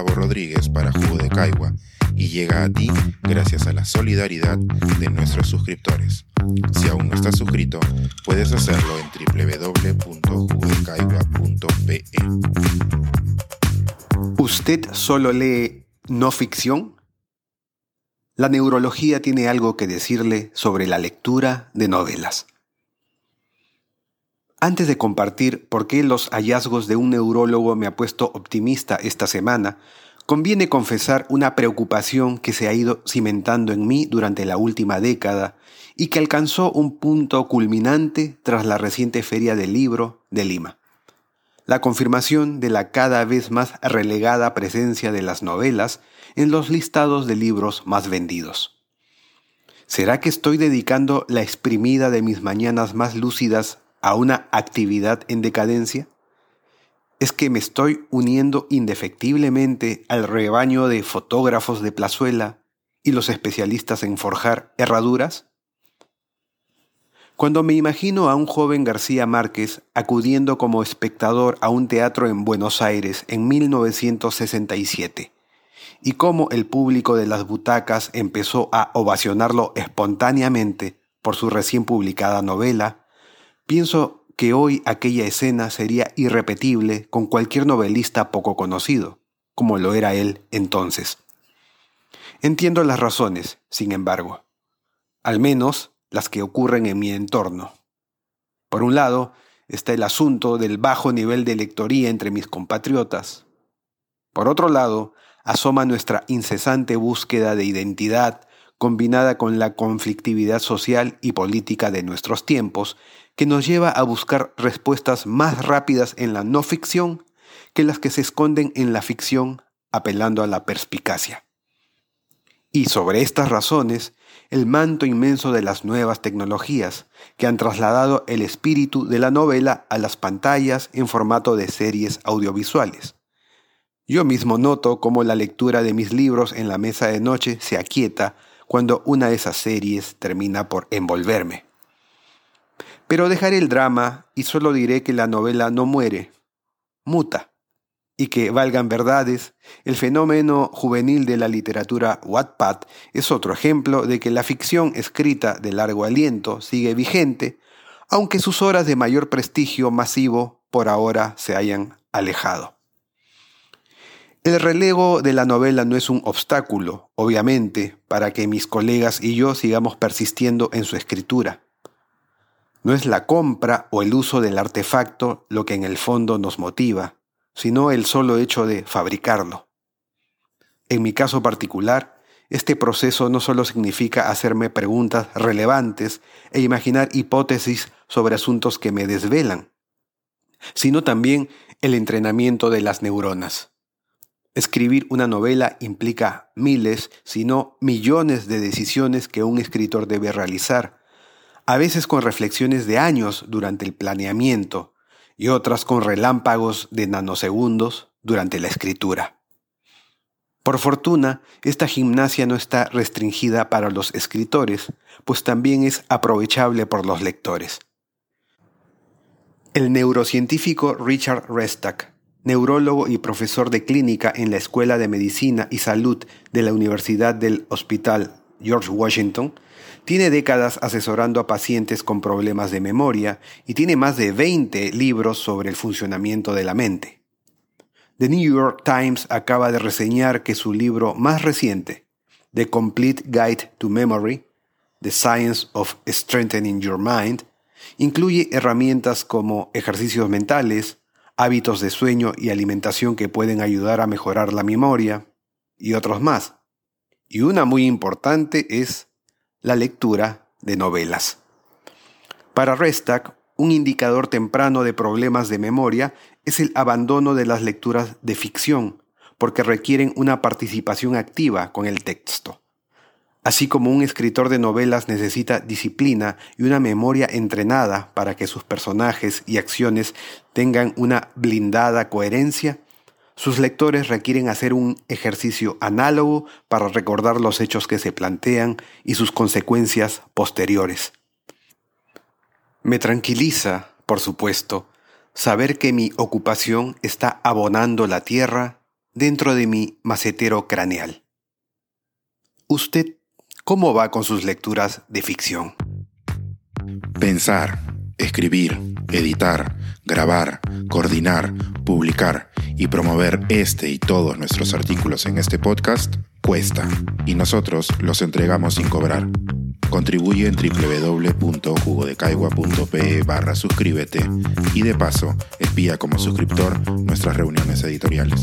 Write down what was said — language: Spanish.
Gustavo Rodríguez para Jugo de Caigua y llega a ti gracias a la solidaridad de nuestros suscriptores. Si aún no estás suscrito, puedes hacerlo en www.jugodecaigua.pe. ¿Usted solo lee no ficción? La neurología tiene algo que decirle sobre la lectura de novelas. Antes de compartir por qué los hallazgos de un neurólogo me ha puesto optimista esta semana, conviene confesar una preocupación que se ha ido cimentando en mí durante la última década y que alcanzó un punto culminante tras la reciente Feria del Libro de Lima. La confirmación de la cada vez más relegada presencia de las novelas en los listados de libros más vendidos. ¿Será que estoy dedicando la exprimida de mis mañanas más lúcidas a una actividad en decadencia? ¿Es que me estoy uniendo indefectiblemente al rebaño de fotógrafos de plazuela y los especialistas en forjar herraduras? Cuando me imagino a un joven García Márquez acudiendo como espectador a un teatro en Buenos Aires en 1967, y cómo el público de las butacas empezó a ovacionarlo espontáneamente por su recién publicada novela, pienso que hoy aquella escena sería irrepetible con cualquier novelista poco conocido, como lo era él entonces. Entiendo las razones, sin embargo, al menos las que ocurren en mi entorno. Por un lado, está el asunto del bajo nivel de lectoría entre mis compatriotas. Por otro lado, asoma nuestra incesante búsqueda de identidad combinada con la conflictividad social y política de nuestros tiempos, que nos lleva a buscar respuestas más rápidas en la no ficción que las que se esconden en la ficción apelando a la perspicacia. Y sobre estas razones, el manto inmenso de las nuevas tecnologías, que han trasladado el espíritu de la novela a las pantallas en formato de series audiovisuales. Yo mismo noto cómo la lectura de mis libros en la mesa de noche se aquieta cuando una de esas series termina por envolverme. Pero dejaré el drama y solo diré que la novela no muere, muta, y que valgan verdades, el fenómeno juvenil de la literatura Wattpad es otro ejemplo de que la ficción escrita de largo aliento sigue vigente, aunque sus horas de mayor prestigio masivo por ahora se hayan alejado. El relego de la novela no es un obstáculo, obviamente, para que mis colegas y yo sigamos persistiendo en su escritura. No es la compra o el uso del artefacto lo que en el fondo nos motiva, sino el solo hecho de fabricarlo. En mi caso particular, este proceso no solo significa hacerme preguntas relevantes e imaginar hipótesis sobre asuntos que me desvelan, sino también el entrenamiento de las neuronas. Escribir una novela implica miles, si no millones de decisiones que un escritor debe realizar, a veces con reflexiones de años durante el planeamiento y otras con relámpagos de nanosegundos durante la escritura. Por fortuna, esta gimnasia no está restringida para los escritores, pues también es aprovechable por los lectores. El neurocientífico Richard Restack neurólogo y profesor de clínica en la Escuela de Medicina y Salud de la Universidad del Hospital George Washington, tiene décadas asesorando a pacientes con problemas de memoria y tiene más de 20 libros sobre el funcionamiento de la mente. The New York Times acaba de reseñar que su libro más reciente, The Complete Guide to Memory, The Science of Strengthening Your Mind, incluye herramientas como ejercicios mentales, hábitos de sueño y alimentación que pueden ayudar a mejorar la memoria y otros más. Y una muy importante es la lectura de novelas. Para Restack, un indicador temprano de problemas de memoria es el abandono de las lecturas de ficción, porque requieren una participación activa con el texto. Así como un escritor de novelas necesita disciplina y una memoria entrenada para que sus personajes y acciones tengan una blindada coherencia, sus lectores requieren hacer un ejercicio análogo para recordar los hechos que se plantean y sus consecuencias posteriores. Me tranquiliza, por supuesto, saber que mi ocupación está abonando la tierra dentro de mi macetero craneal. ¿Usted cómo va con sus lecturas de ficción? Pensar, escribir, editar, grabar, coordinar, publicar y promover este y todos nuestros artículos en este podcast cuesta y nosotros los entregamos sin cobrar. Contribuye en www.jugodecaigua.pe barra suscríbete y de paso espía como suscriptor nuestras reuniones editoriales.